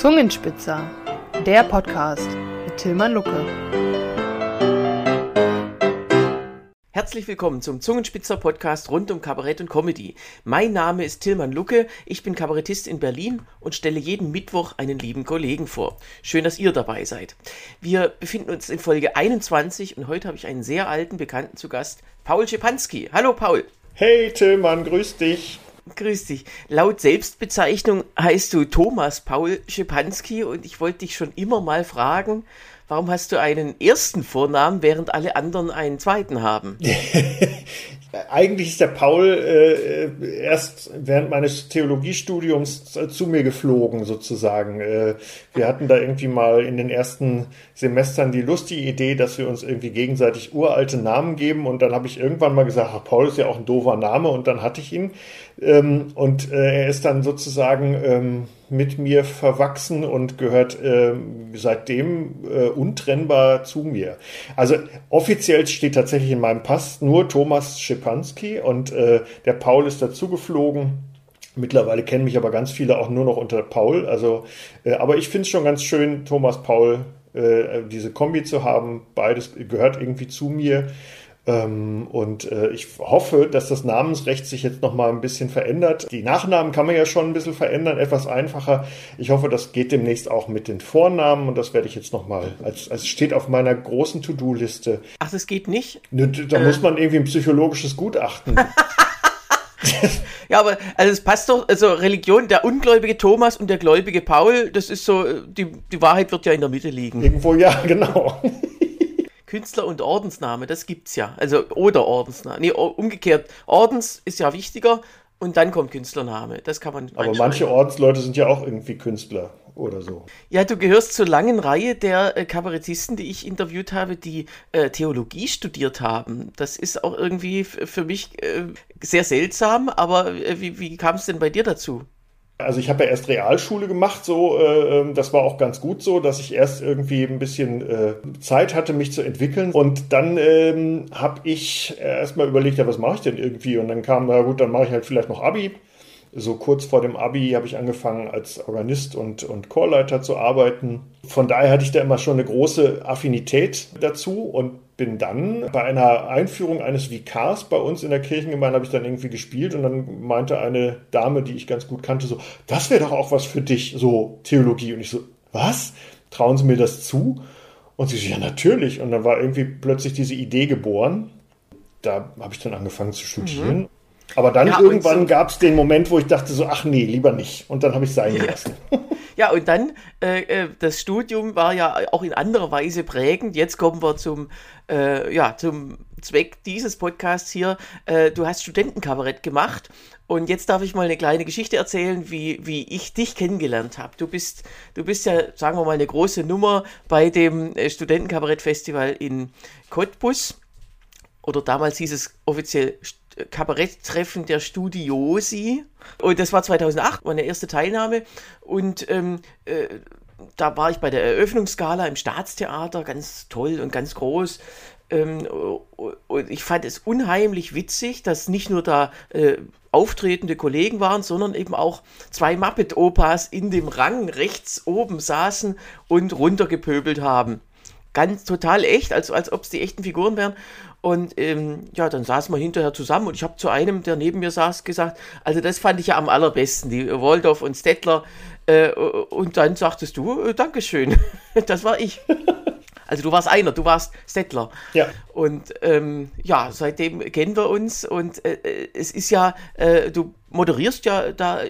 Zungenspitzer, der Podcast mit Tilman Lucke. Herzlich willkommen zum Zungenspitzer Podcast rund um Kabarett und Comedy. Mein Name ist Tilman Lucke, ich bin Kabarettist in Berlin und stelle jeden Mittwoch einen lieben Kollegen vor. Schön, dass ihr dabei seid. Wir befinden uns in Folge 21 und heute habe ich einen sehr alten Bekannten zu Gast, Paul Schepanski. Hallo Paul. Hey Tilman, grüß dich. Grüß dich. Laut Selbstbezeichnung heißt du Thomas Paul Schepanski und ich wollte dich schon immer mal fragen, warum hast du einen ersten Vornamen, während alle anderen einen zweiten haben? Eigentlich ist der Paul äh, erst während meines Theologiestudiums zu mir geflogen, sozusagen. Äh, wir hatten da irgendwie mal in den ersten Semestern die lustige Idee, dass wir uns irgendwie gegenseitig uralte Namen geben. Und dann habe ich irgendwann mal gesagt, ach, Paul ist ja auch ein doofer Name. Und dann hatte ich ihn. Ähm, und äh, er ist dann sozusagen ähm, mit mir verwachsen und gehört äh, seitdem äh, untrennbar zu mir. Also offiziell steht tatsächlich in meinem Pass nur Thomas Schepanski und äh, der Paul ist dazu geflogen. Mittlerweile kennen mich aber ganz viele auch nur noch unter Paul. Also, äh, aber ich finde es schon ganz schön, Thomas Paul, äh, diese Kombi zu haben. Beides gehört irgendwie zu mir. Ähm, und äh, ich hoffe, dass das Namensrecht sich jetzt noch mal ein bisschen verändert. Die Nachnamen kann man ja schon ein bisschen verändern, etwas einfacher. Ich hoffe, das geht demnächst auch mit den Vornamen und das werde ich jetzt noch mal, als, als steht auf meiner großen To-Do-Liste. Ach, das geht nicht? Ne, da äh. muss man irgendwie ein psychologisches Gutachten. ja, aber also es passt doch, also Religion, der ungläubige Thomas und der gläubige Paul, das ist so, die, die Wahrheit wird ja in der Mitte liegen. Irgendwo ja, genau. Künstler und Ordensname, das gibt's ja. Also oder Ordensname. Nee, umgekehrt. Ordens ist ja wichtiger und dann kommt Künstlername. Das kann man. Aber manche Ordensleute sind ja auch irgendwie Künstler oder so. Ja, du gehörst zur langen Reihe der äh, Kabarettisten, die ich interviewt habe, die äh, Theologie studiert haben. Das ist auch irgendwie für mich äh, sehr seltsam, aber äh, wie, wie kam es denn bei dir dazu? Also ich habe ja erst Realschule gemacht, so äh, ähm, das war auch ganz gut so, dass ich erst irgendwie ein bisschen äh, Zeit hatte, mich zu entwickeln. Und dann ähm, habe ich erstmal überlegt, ja, was mache ich denn irgendwie? Und dann kam, na gut, dann mache ich halt vielleicht noch Abi. So kurz vor dem Abi habe ich angefangen, als Organist und, und Chorleiter zu arbeiten. Von daher hatte ich da immer schon eine große Affinität dazu und bin dann bei einer Einführung eines Vikars bei uns in der Kirchengemeinde habe ich dann irgendwie gespielt und dann meinte eine Dame, die ich ganz gut kannte, so, das wäre doch auch was für dich, so Theologie. Und ich so, was? Trauen Sie mir das zu? Und sie so, ja, natürlich. Und dann war irgendwie plötzlich diese Idee geboren. Da habe ich dann angefangen zu studieren. Mhm. Aber dann ja, irgendwann so gab es den Moment, wo ich dachte so, ach nee, lieber nicht. Und dann habe ich es sein gelassen. Ja, und dann, äh, äh, das Studium war ja auch in anderer Weise prägend. Jetzt kommen wir zum, äh, ja, zum Zweck dieses Podcasts hier. Äh, du hast Studentenkabarett gemacht. Und jetzt darf ich mal eine kleine Geschichte erzählen, wie, wie ich dich kennengelernt habe. Du bist, du bist ja, sagen wir mal, eine große Nummer bei dem äh, Studentenkabarett-Festival in Cottbus. Oder damals hieß es offiziell Kabaretttreffen der Studiosi. Und das war 2008, meine erste Teilnahme. Und ähm, äh, da war ich bei der Eröffnungsgala im Staatstheater, ganz toll und ganz groß. Ähm, und ich fand es unheimlich witzig, dass nicht nur da äh, auftretende Kollegen waren, sondern eben auch zwei Muppet-Opas in dem Rang rechts oben saßen und runtergepöbelt haben. Ganz total echt, als, als ob es die echten Figuren wären. Und ähm, ja, dann saßen wir hinterher zusammen und ich habe zu einem, der neben mir saß, gesagt, also das fand ich ja am allerbesten, die Waldorf und Stettler. Äh, und dann sagtest du, äh, Dankeschön, das war ich. Also du warst einer, du warst Stettler. Ja. Und ähm, ja, seitdem kennen wir uns und äh, äh, es ist ja, äh, du moderierst ja da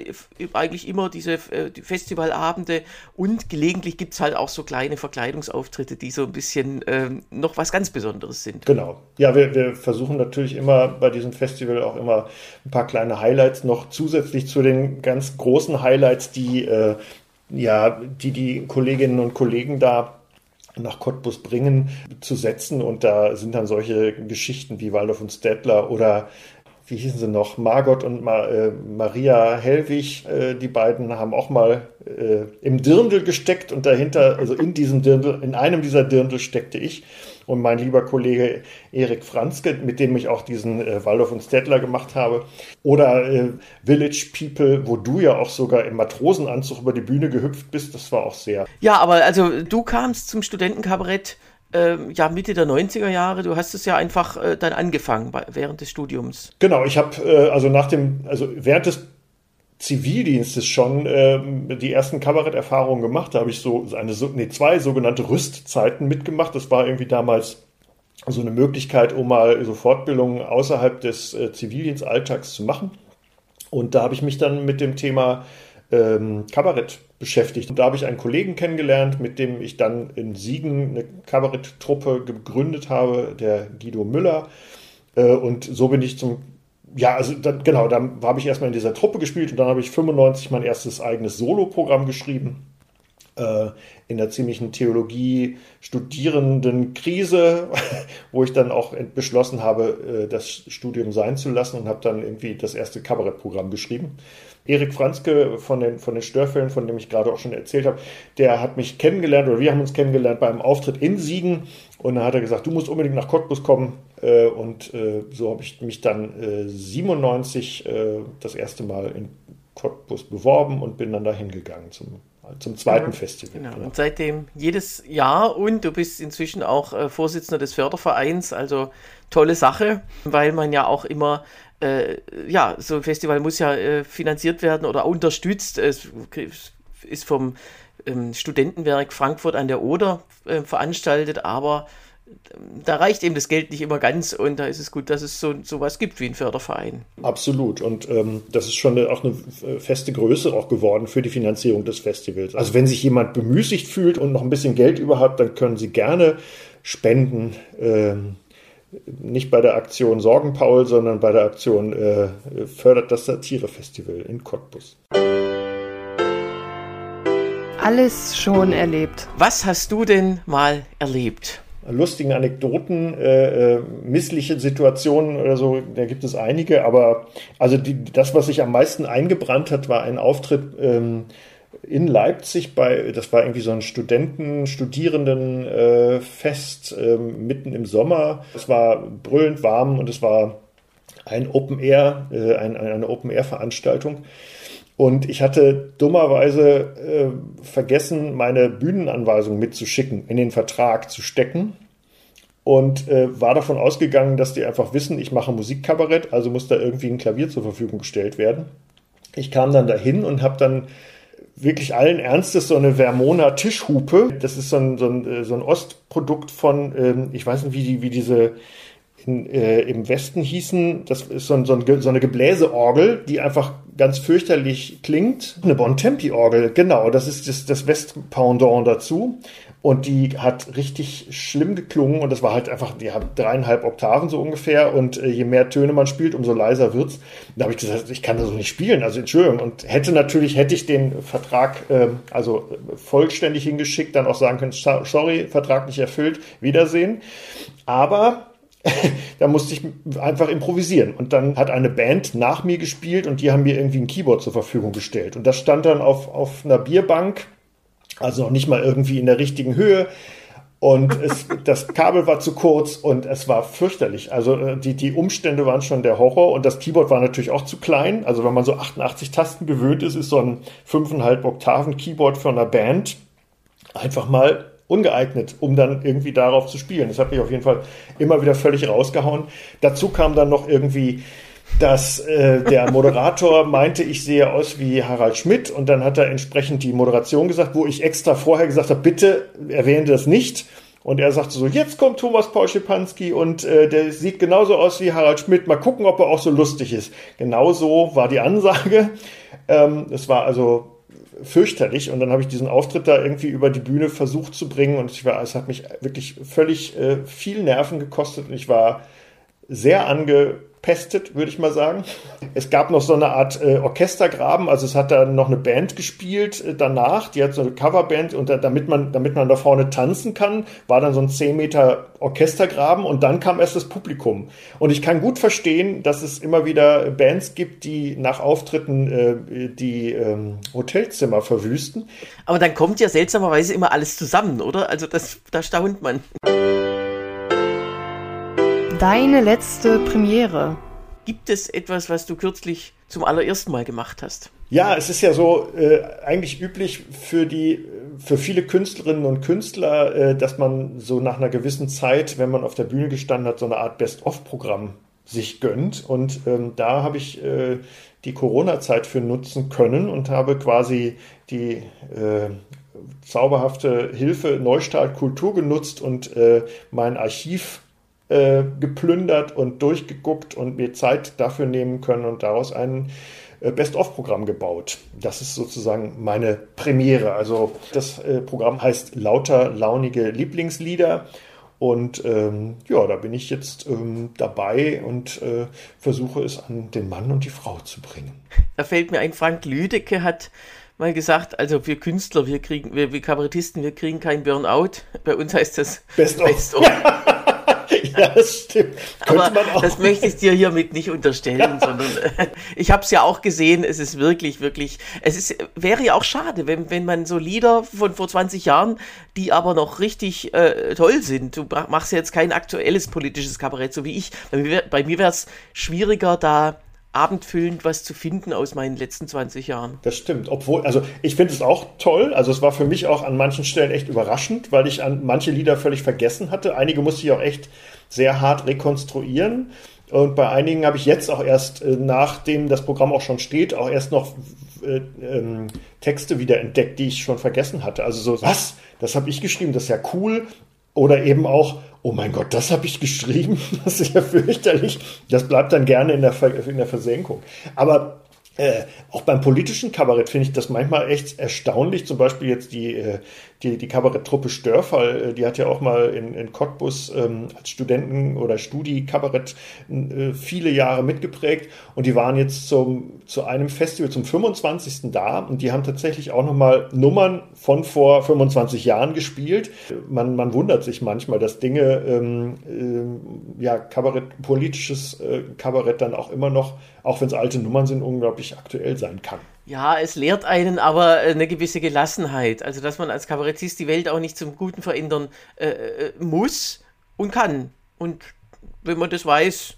eigentlich immer diese äh, Festivalabende und gelegentlich gibt es halt auch so kleine Verkleidungsauftritte, die so ein bisschen ähm, noch was ganz Besonderes sind. Genau. Ja, wir, wir versuchen natürlich immer bei diesem Festival auch immer ein paar kleine Highlights noch zusätzlich zu den ganz großen Highlights, die äh, ja, die die Kolleginnen und Kollegen da nach Cottbus bringen, zu setzen. Und da sind dann solche Geschichten wie Waldorf und Stettler oder wie hießen sie noch, Margot und Ma, äh, Maria Hellwig, äh, die beiden haben auch mal äh, im Dirndl gesteckt und dahinter, also in diesem Dirndl, in einem dieser Dirndl steckte ich und mein lieber Kollege Erik Franzke, mit dem ich auch diesen äh, Waldorf und Stettler gemacht habe. Oder äh, Village People, wo du ja auch sogar im Matrosenanzug über die Bühne gehüpft bist. Das war auch sehr. Ja, aber also du kamst zum Studentenkabarett äh, ja Mitte der 90er Jahre. Du hast es ja einfach äh, dann angefangen bei, während des Studiums. Genau, ich habe äh, also nach dem, also während des Zivildienstes schon ähm, die ersten Kabaretterfahrungen gemacht. Da habe ich so eine, nee, zwei sogenannte Rüstzeiten mitgemacht. Das war irgendwie damals so eine Möglichkeit, um mal so Fortbildungen außerhalb des äh, Zivildienstalltags zu machen. Und da habe ich mich dann mit dem Thema ähm, Kabarett beschäftigt. Und da habe ich einen Kollegen kennengelernt, mit dem ich dann in Siegen eine Kabaretttruppe gegründet habe, der Guido Müller. Äh, und so bin ich zum ja, also dann, genau, dann habe ich erstmal in dieser Truppe gespielt und dann habe ich 95 mein erstes eigenes Solo-Programm geschrieben. Äh, in der ziemlichen Theologie-Studierenden-Krise, wo ich dann auch beschlossen habe, äh, das Studium sein zu lassen und habe dann irgendwie das erste Kabarettprogramm geschrieben. Erik Franzke von den, von den Störfällen, von dem ich gerade auch schon erzählt habe, der hat mich kennengelernt oder wir haben uns kennengelernt beim Auftritt in Siegen und dann hat er gesagt, du musst unbedingt nach Cottbus kommen äh, und so habe ich mich dann 97 das erste Mal in Cottbus beworben und bin dann dahin gegangen zum zum zweiten ja, Festival. Genau. Und seitdem jedes Jahr und du bist inzwischen auch äh, Vorsitzender des Fördervereins, also tolle Sache, weil man ja auch immer äh, ja, so ein Festival muss ja äh, finanziert werden oder unterstützt. Es ist vom ähm, Studentenwerk Frankfurt an der Oder äh, veranstaltet, aber da reicht eben das Geld nicht immer ganz und da ist es gut, dass es so sowas gibt wie ein Förderverein. Absolut und ähm, das ist schon eine, auch eine feste Größe auch geworden für die Finanzierung des Festivals. Also wenn sich jemand bemüßigt fühlt und noch ein bisschen Geld über hat, dann können Sie gerne spenden. Ähm, nicht bei der Aktion Sorgen Paul, sondern bei der Aktion äh, Fördert das Satirefestival in Cottbus. Alles schon erlebt. Was hast du denn mal erlebt? Lustigen Anekdoten, äh, äh, missliche Situationen oder so, da gibt es einige, aber also die, das, was sich am meisten eingebrannt hat, war ein Auftritt ähm, in Leipzig bei, das war irgendwie so ein Studenten, Studierendenfest äh, ähm, mitten im Sommer. Es war brüllend warm und es war ein Open Air, äh, ein, eine Open Air Veranstaltung. Und ich hatte dummerweise äh, vergessen, meine Bühnenanweisung mitzuschicken, in den Vertrag zu stecken. Und äh, war davon ausgegangen, dass die einfach wissen, ich mache Musikkabarett, also muss da irgendwie ein Klavier zur Verfügung gestellt werden. Ich kam dann dahin und habe dann wirklich allen Ernstes so eine Vermona Tischhupe. Das ist so ein, so ein, äh, so ein Ostprodukt von, ähm, ich weiß nicht, wie, die, wie diese in, äh, im Westen hießen. Das ist so, ein, so, ein, so eine Gebläseorgel, die einfach ganz fürchterlich klingt. Eine Bontempi-Orgel, genau, das ist das, das Westpendant dazu. Und die hat richtig schlimm geklungen und das war halt einfach, die hat dreieinhalb Oktaven so ungefähr und äh, je mehr Töne man spielt, umso leiser wird's. Da habe ich gesagt, ich kann das so nicht spielen, also Entschuldigung. Und hätte natürlich, hätte ich den Vertrag äh, also vollständig hingeschickt, dann auch sagen können, sorry, Vertrag nicht erfüllt, Wiedersehen. Aber da musste ich einfach improvisieren. Und dann hat eine Band nach mir gespielt und die haben mir irgendwie ein Keyboard zur Verfügung gestellt. Und das stand dann auf, auf einer Bierbank also noch nicht mal irgendwie in der richtigen Höhe. Und es, das Kabel war zu kurz und es war fürchterlich. Also äh, die, die Umstände waren schon der Horror und das Keyboard war natürlich auch zu klein. Also wenn man so 88 Tasten gewöhnt ist, ist so ein 5,5 Oktaven Keyboard für eine Band einfach mal ungeeignet, um dann irgendwie darauf zu spielen. Das hat mich auf jeden Fall immer wieder völlig rausgehauen. Dazu kam dann noch irgendwie dass äh, der Moderator meinte, ich sehe aus wie Harald Schmidt und dann hat er entsprechend die Moderation gesagt, wo ich extra vorher gesagt habe, bitte erwähne das nicht. Und er sagte so, jetzt kommt Thomas Paul Schipanski und äh, der sieht genauso aus wie Harald Schmidt. Mal gucken, ob er auch so lustig ist. Genauso war die Ansage. Ähm, es war also fürchterlich. Und dann habe ich diesen Auftritt da irgendwie über die Bühne versucht zu bringen. Und ich war, es hat mich wirklich völlig äh, viel Nerven gekostet. Und ich war sehr ange verpestet, würde ich mal sagen. Es gab noch so eine Art äh, Orchestergraben, also es hat da noch eine Band gespielt äh, danach, die hat so eine Coverband und da, damit man damit man da vorne tanzen kann, war dann so ein 10 Meter Orchestergraben und dann kam erst das Publikum. Und ich kann gut verstehen, dass es immer wieder Bands gibt, die nach Auftritten äh, die ähm, Hotelzimmer verwüsten. Aber dann kommt ja seltsamerweise immer alles zusammen, oder? Also das, da staunt man. Deine letzte Premiere. Gibt es etwas, was du kürzlich zum allerersten Mal gemacht hast? Ja, es ist ja so äh, eigentlich üblich für die für viele Künstlerinnen und Künstler, äh, dass man so nach einer gewissen Zeit, wenn man auf der Bühne gestanden hat, so eine Art Best-of-Programm sich gönnt. Und ähm, da habe ich äh, die Corona-Zeit für nutzen können und habe quasi die äh, zauberhafte Hilfe Neustart Kultur genutzt und äh, mein Archiv äh, geplündert und durchgeguckt und mir Zeit dafür nehmen können und daraus ein äh, Best-of-Programm gebaut. Das ist sozusagen meine Premiere. Also das äh, Programm heißt Lauter launige Lieblingslieder. Und ähm, ja, da bin ich jetzt ähm, dabei und äh, versuche es an den Mann und die Frau zu bringen. Da fällt mir ein, Frank Lüdecke hat mal gesagt, also wir Künstler, wir kriegen, wir, wir Kabarettisten, wir kriegen kein Burnout. Bei uns heißt das Best of. Best. ja, das stimmt. Aber das möchte ich dir hiermit nicht unterstellen, sondern äh, ich habe es ja auch gesehen, es ist wirklich, wirklich, es ist, wäre ja auch schade, wenn, wenn man so Lieder von vor 20 Jahren, die aber noch richtig äh, toll sind, du machst ja jetzt kein aktuelles politisches Kabarett, so wie ich, bei mir, bei mir wäre es schwieriger, da abendfüllend was zu finden aus meinen letzten 20 Jahren. Das stimmt. Obwohl, also ich finde es auch toll. Also es war für mich auch an manchen Stellen echt überraschend, weil ich an manche Lieder völlig vergessen hatte. Einige musste ich auch echt sehr hart rekonstruieren. Und bei einigen habe ich jetzt auch erst, äh, nachdem das Programm auch schon steht, auch erst noch äh, ähm, Texte wieder entdeckt, die ich schon vergessen hatte. Also so, was? Das habe ich geschrieben, das ist ja cool. Oder eben auch, oh mein Gott, das habe ich geschrieben, das ist ja fürchterlich. Das bleibt dann gerne in der, Ver in der Versenkung. Aber äh, auch beim politischen Kabarett finde ich das manchmal echt erstaunlich. Zum Beispiel jetzt die, äh, die, die Kabaretttruppe Störfall, äh, die hat ja auch mal in, in Cottbus ähm, als Studenten- oder Studi-Kabarett äh, viele Jahre mitgeprägt und die waren jetzt zum, zu einem Festival zum 25. da und die haben tatsächlich auch nochmal Nummern von vor 25 Jahren gespielt. Man, man wundert sich manchmal, dass Dinge, ähm, äh, ja, Kabarett, politisches äh, Kabarett dann auch immer noch, auch wenn es alte Nummern sind, unglaublich aktuell sein kann. Ja, es lehrt einen aber eine gewisse Gelassenheit. Also, dass man als Kabarettist die Welt auch nicht zum Guten verändern äh, äh, muss und kann. Und wenn man das weiß,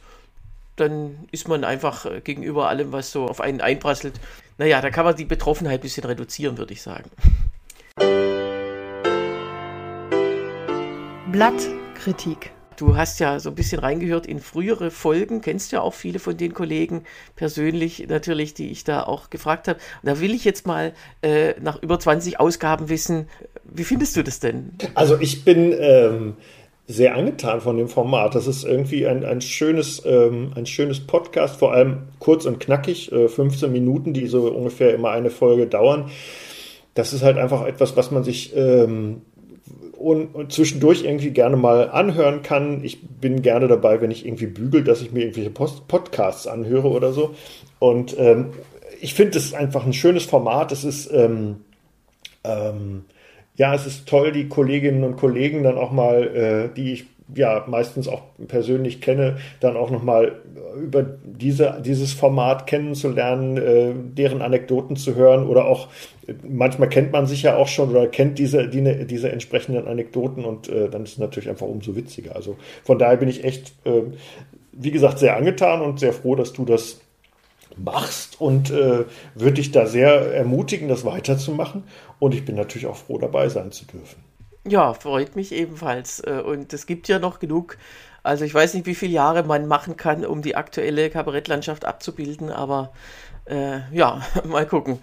dann ist man einfach äh, gegenüber allem, was so auf einen einprasselt. Naja, da kann man die Betroffenheit ein bisschen reduzieren, würde ich sagen. Blattkritik. Du hast ja so ein bisschen reingehört in frühere Folgen, kennst ja auch viele von den Kollegen persönlich natürlich, die ich da auch gefragt habe. Da will ich jetzt mal äh, nach über 20 Ausgaben wissen, wie findest du das denn? Also ich bin ähm, sehr angetan von dem Format. Das ist irgendwie ein, ein, schönes, ähm, ein schönes Podcast, vor allem kurz und knackig, äh, 15 Minuten, die so ungefähr immer eine Folge dauern. Das ist halt einfach etwas, was man sich ähm, und, und, zwischendurch irgendwie gerne mal anhören kann. Ich bin gerne dabei, wenn ich irgendwie bügel, dass ich mir irgendwelche Post Podcasts anhöre oder so. Und ähm, ich finde es einfach ein schönes Format. Es ist ähm, ähm, ja, es ist toll, die Kolleginnen und Kollegen dann auch mal, äh, die ich ja meistens auch persönlich kenne, dann auch nochmal über diese, dieses Format kennenzulernen, äh, deren Anekdoten zu hören oder auch manchmal kennt man sich ja auch schon oder kennt diese, die, diese entsprechenden Anekdoten und äh, dann ist es natürlich einfach umso witziger. Also von daher bin ich echt, äh, wie gesagt, sehr angetan und sehr froh, dass du das machst und äh, würde dich da sehr ermutigen, das weiterzumachen. Und ich bin natürlich auch froh, dabei sein zu dürfen. Ja, freut mich ebenfalls. Äh, und es gibt ja noch genug. Also ich weiß nicht, wie viele Jahre man machen kann, um die aktuelle Kabarettlandschaft abzubilden, aber äh, ja, mal gucken.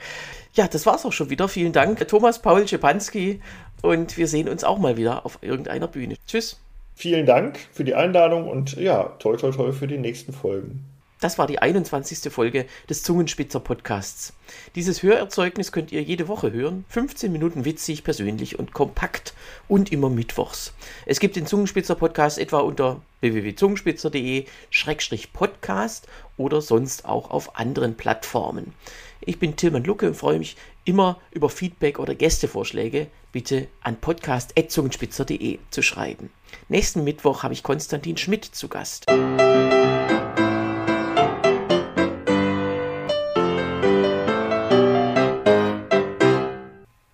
Ja, das war's auch schon wieder. Vielen Dank, Thomas Paul Schepanski. Und wir sehen uns auch mal wieder auf irgendeiner Bühne. Tschüss. Vielen Dank für die Einladung und ja, toi toi toi für die nächsten Folgen. Das war die 21. Folge des Zungenspitzer Podcasts. Dieses Hörerzeugnis könnt ihr jede Woche hören. 15 Minuten witzig, persönlich und kompakt und immer mittwochs. Es gibt den Zungenspitzer Podcast etwa unter www.zungenspitzer.de-podcast oder sonst auch auf anderen Plattformen. Ich bin Tilman Lucke und freue mich immer über Feedback oder Gästevorschläge bitte an podcast.zungenspitzer.de zu schreiben. Nächsten Mittwoch habe ich Konstantin Schmidt zu Gast.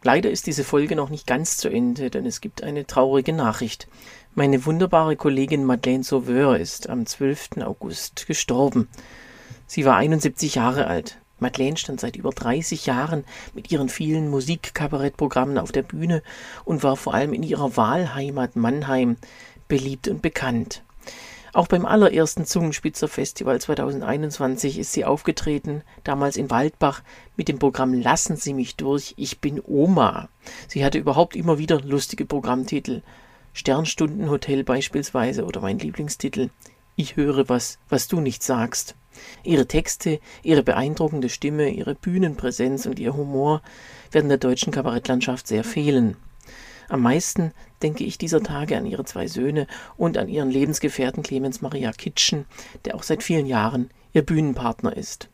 Leider ist diese Folge noch nicht ganz zu Ende, denn es gibt eine traurige Nachricht. Meine wunderbare Kollegin Madeleine Sauveur ist am 12. August gestorben. Sie war 71 Jahre alt. Madeleine stand seit über 30 Jahren mit ihren vielen Musikkabarettprogrammen auf der Bühne und war vor allem in ihrer Wahlheimat Mannheim beliebt und bekannt. Auch beim allerersten Zungenspitzer Festival 2021 ist sie aufgetreten, damals in Waldbach mit dem Programm Lassen Sie mich durch, ich bin Oma. Sie hatte überhaupt immer wieder lustige Programmtitel. Sternstundenhotel beispielsweise oder mein Lieblingstitel Ich höre was, was du nicht sagst. Ihre Texte, ihre beeindruckende Stimme, ihre Bühnenpräsenz und ihr Humor werden der deutschen Kabarettlandschaft sehr fehlen. Am meisten denke ich dieser Tage an ihre zwei Söhne und an ihren Lebensgefährten Clemens Maria Kitschen, der auch seit vielen Jahren ihr Bühnenpartner ist.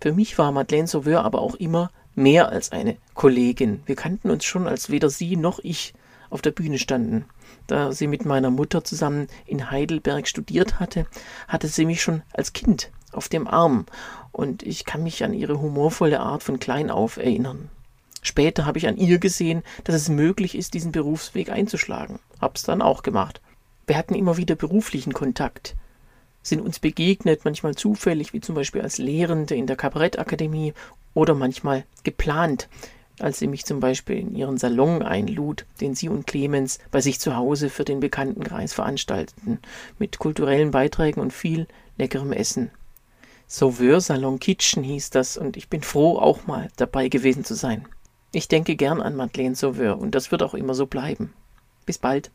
Für mich war Madeleine Sauveur aber auch immer mehr als eine Kollegin. Wir kannten uns schon, als weder sie noch ich auf der Bühne standen. Da sie mit meiner Mutter zusammen in Heidelberg studiert hatte, hatte sie mich schon als Kind auf dem Arm, und ich kann mich an ihre humorvolle Art von klein auf erinnern. Später habe ich an ihr gesehen, dass es möglich ist, diesen Berufsweg einzuschlagen. Hab's dann auch gemacht. Wir hatten immer wieder beruflichen Kontakt, sind uns begegnet, manchmal zufällig, wie zum Beispiel als Lehrende in der Kabarettakademie oder manchmal geplant, als sie mich zum Beispiel in ihren Salon einlud, den sie und Clemens bei sich zu Hause für den Bekanntenkreis veranstalteten, mit kulturellen Beiträgen und viel leckerem Essen. Sauveur Salon Kitchen hieß das, und ich bin froh, auch mal dabei gewesen zu sein. Ich denke gern an Madeleine Sauveur und das wird auch immer so bleiben. Bis bald.